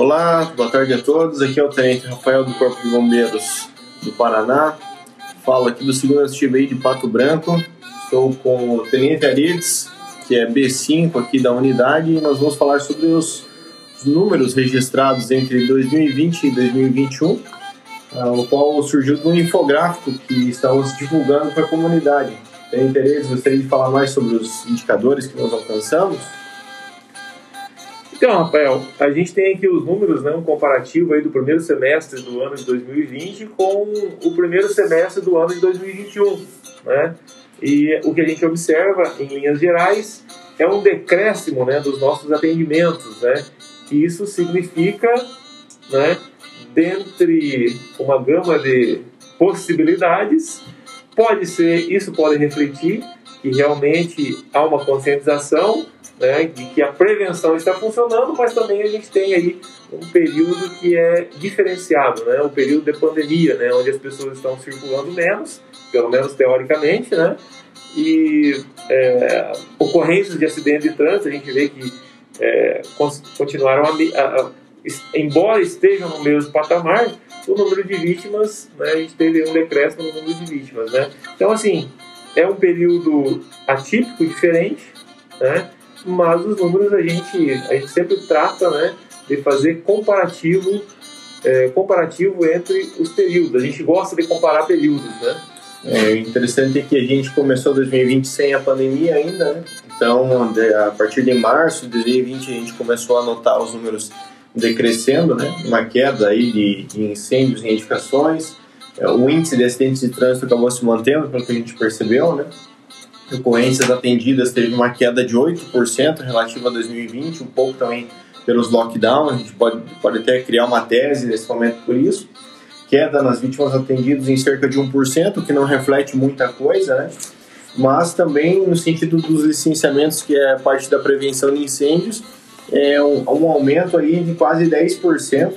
Olá, boa tarde a todos. Aqui é o Tenente Rafael do Corpo de Bombeiros do Paraná. Falo aqui do segundo STBI de Pato Branco. Estou com o Tenente Arides, que é B5 aqui da unidade, e nós vamos falar sobre os, os números registrados entre 2020 e 2021, ah, o qual surgiu de um infográfico que estamos divulgando para a comunidade. Tem interesse? Gostaria de falar mais sobre os indicadores que nós alcançamos? Então, Rafael, a gente tem aqui os números, né, um comparativo aí do primeiro semestre do ano de 2020 com o primeiro semestre do ano de 2021, né? E o que a gente observa, em linhas gerais, é um decréscimo, né, dos nossos atendimentos, né? E isso significa, né, dentre uma gama de possibilidades, pode ser, isso pode refletir que realmente há uma conscientização né, de que a prevenção está funcionando, mas também a gente tem aí um período que é diferenciado, né, o período de pandemia, né, onde as pessoas estão circulando menos, pelo menos teoricamente, né, e é, ocorrências de acidente de trânsito, a gente vê que é, continuaram a, a, a, embora estejam no mesmo patamar, o número de vítimas, né, a gente teve um decréscimo no número de vítimas, né. Então, assim, é um período atípico, diferente, né, mas os números a gente, a gente sempre trata né, de fazer comparativo, é, comparativo entre os períodos. A gente gosta de comparar períodos, né? É interessante é que a gente começou 2020 sem a pandemia ainda, né? Então, a partir de março de 2020 a gente começou a notar os números decrescendo, né? Uma queda aí de, de incêndios e edificações. É, o índice de acidentes de trânsito acabou se mantendo, pelo que a gente percebeu, né? Ocorrências atendidas teve uma queda de 8% relativa a 2020, um pouco também pelos lockdowns, a gente pode, pode até criar uma tese nesse momento por isso. Queda nas vítimas atendidas em cerca de 1%, que não reflete muita coisa, né? Mas também no sentido dos licenciamentos, que é parte da prevenção de incêndios, é um, um aumento aí de quase 10%,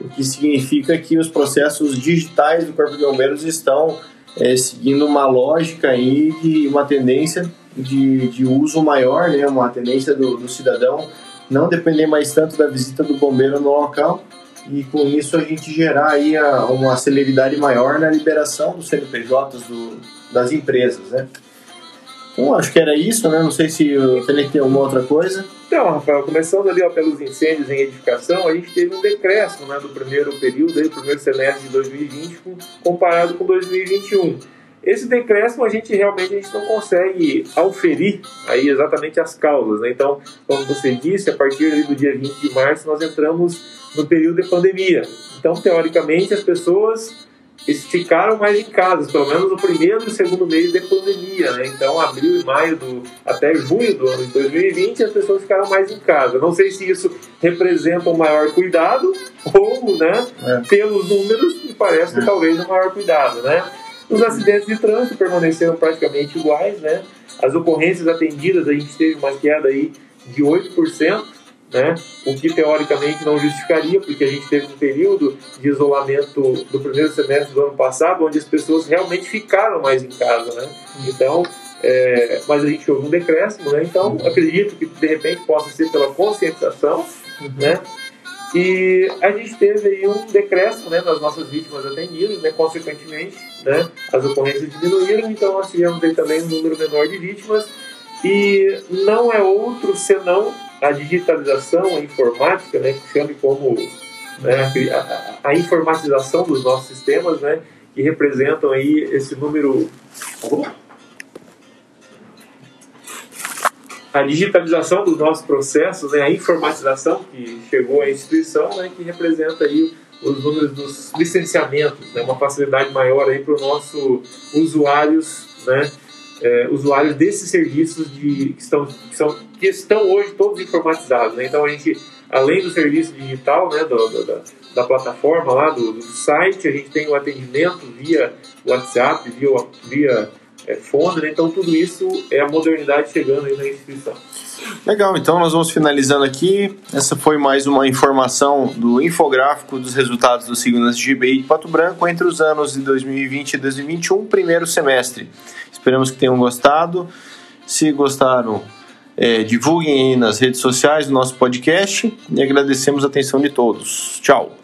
o que significa que os processos digitais do Corpo de Bombeiros estão é, seguindo uma lógica aí de uma tendência de, de uso maior, né, uma tendência do, do cidadão não depender mais tanto da visita do bombeiro no local e com isso a gente gerar aí a, uma celeridade maior na liberação dos CNPJs do, das empresas, né? Então acho que era isso, né? Não sei se o Felipe tem alguma outra coisa. Então, Rafael, começando ali ó, pelos incêndios em edificação, a gente teve um decréscimo né, do primeiro período, aí, primeiro semestre de 2020, comparado com 2021. Esse decréscimo a gente realmente a gente não consegue auferir aí exatamente as causas. Né? Então, como você disse, a partir do dia 20 de março nós entramos no período de pandemia. Então, teoricamente, as pessoas ficaram mais em casa, pelo menos no primeiro e segundo mês da pandemia, né? Então, abril e maio do, até junho do ano de 2020, as pessoas ficaram mais em casa. Não sei se isso representa um maior cuidado ou, né, é. pelos números, me parece que é. talvez um maior cuidado, né? Os acidentes de trânsito permaneceram praticamente iguais, né? As ocorrências atendidas, a gente teve uma queda aí de 8%, né? o que teoricamente não justificaria, porque a gente teve um período de isolamento do primeiro semestre do ano passado, onde as pessoas realmente ficaram mais em casa. Né? Então, é, mas a gente houve um decréscimo, né? então acredito que de repente possa ser pela conscientização, né? E a gente teve aí um decréscimo né, nas nossas vítimas atendidas, né, consequentemente, né, as ocorrências diminuíram, então nós tivemos aí também um número menor de vítimas, e não é outro senão a digitalização, a informática, né, que chame como né, a, a, informatização dos nossos sistemas, né, que representam aí esse número. A digitalização dos nossos processos, né, a informatização que chegou à instituição, né, que representa aí os números dos licenciamentos, né, uma facilidade maior aí para os nossos usuários, né, é, usuários desses serviços de, que, estão, que, são, que estão hoje todos informatizados. Né? Então a gente, além do serviço digital, né, do, do, da, da, plataforma lá, do, do, site, a gente tem o atendimento via WhatsApp, via, via é, fone, né? então tudo isso é a modernidade chegando aí na instituição. Legal, então nós vamos finalizando aqui. Essa foi mais uma informação do infográfico dos resultados do Signas GBI de Pato Branco entre os anos de 2020 e 2021, primeiro semestre. Esperamos que tenham gostado. Se gostaram, É, divulguem aí nas redes sociais do nosso podcast e agradecemos a atenção de todos. Tchau!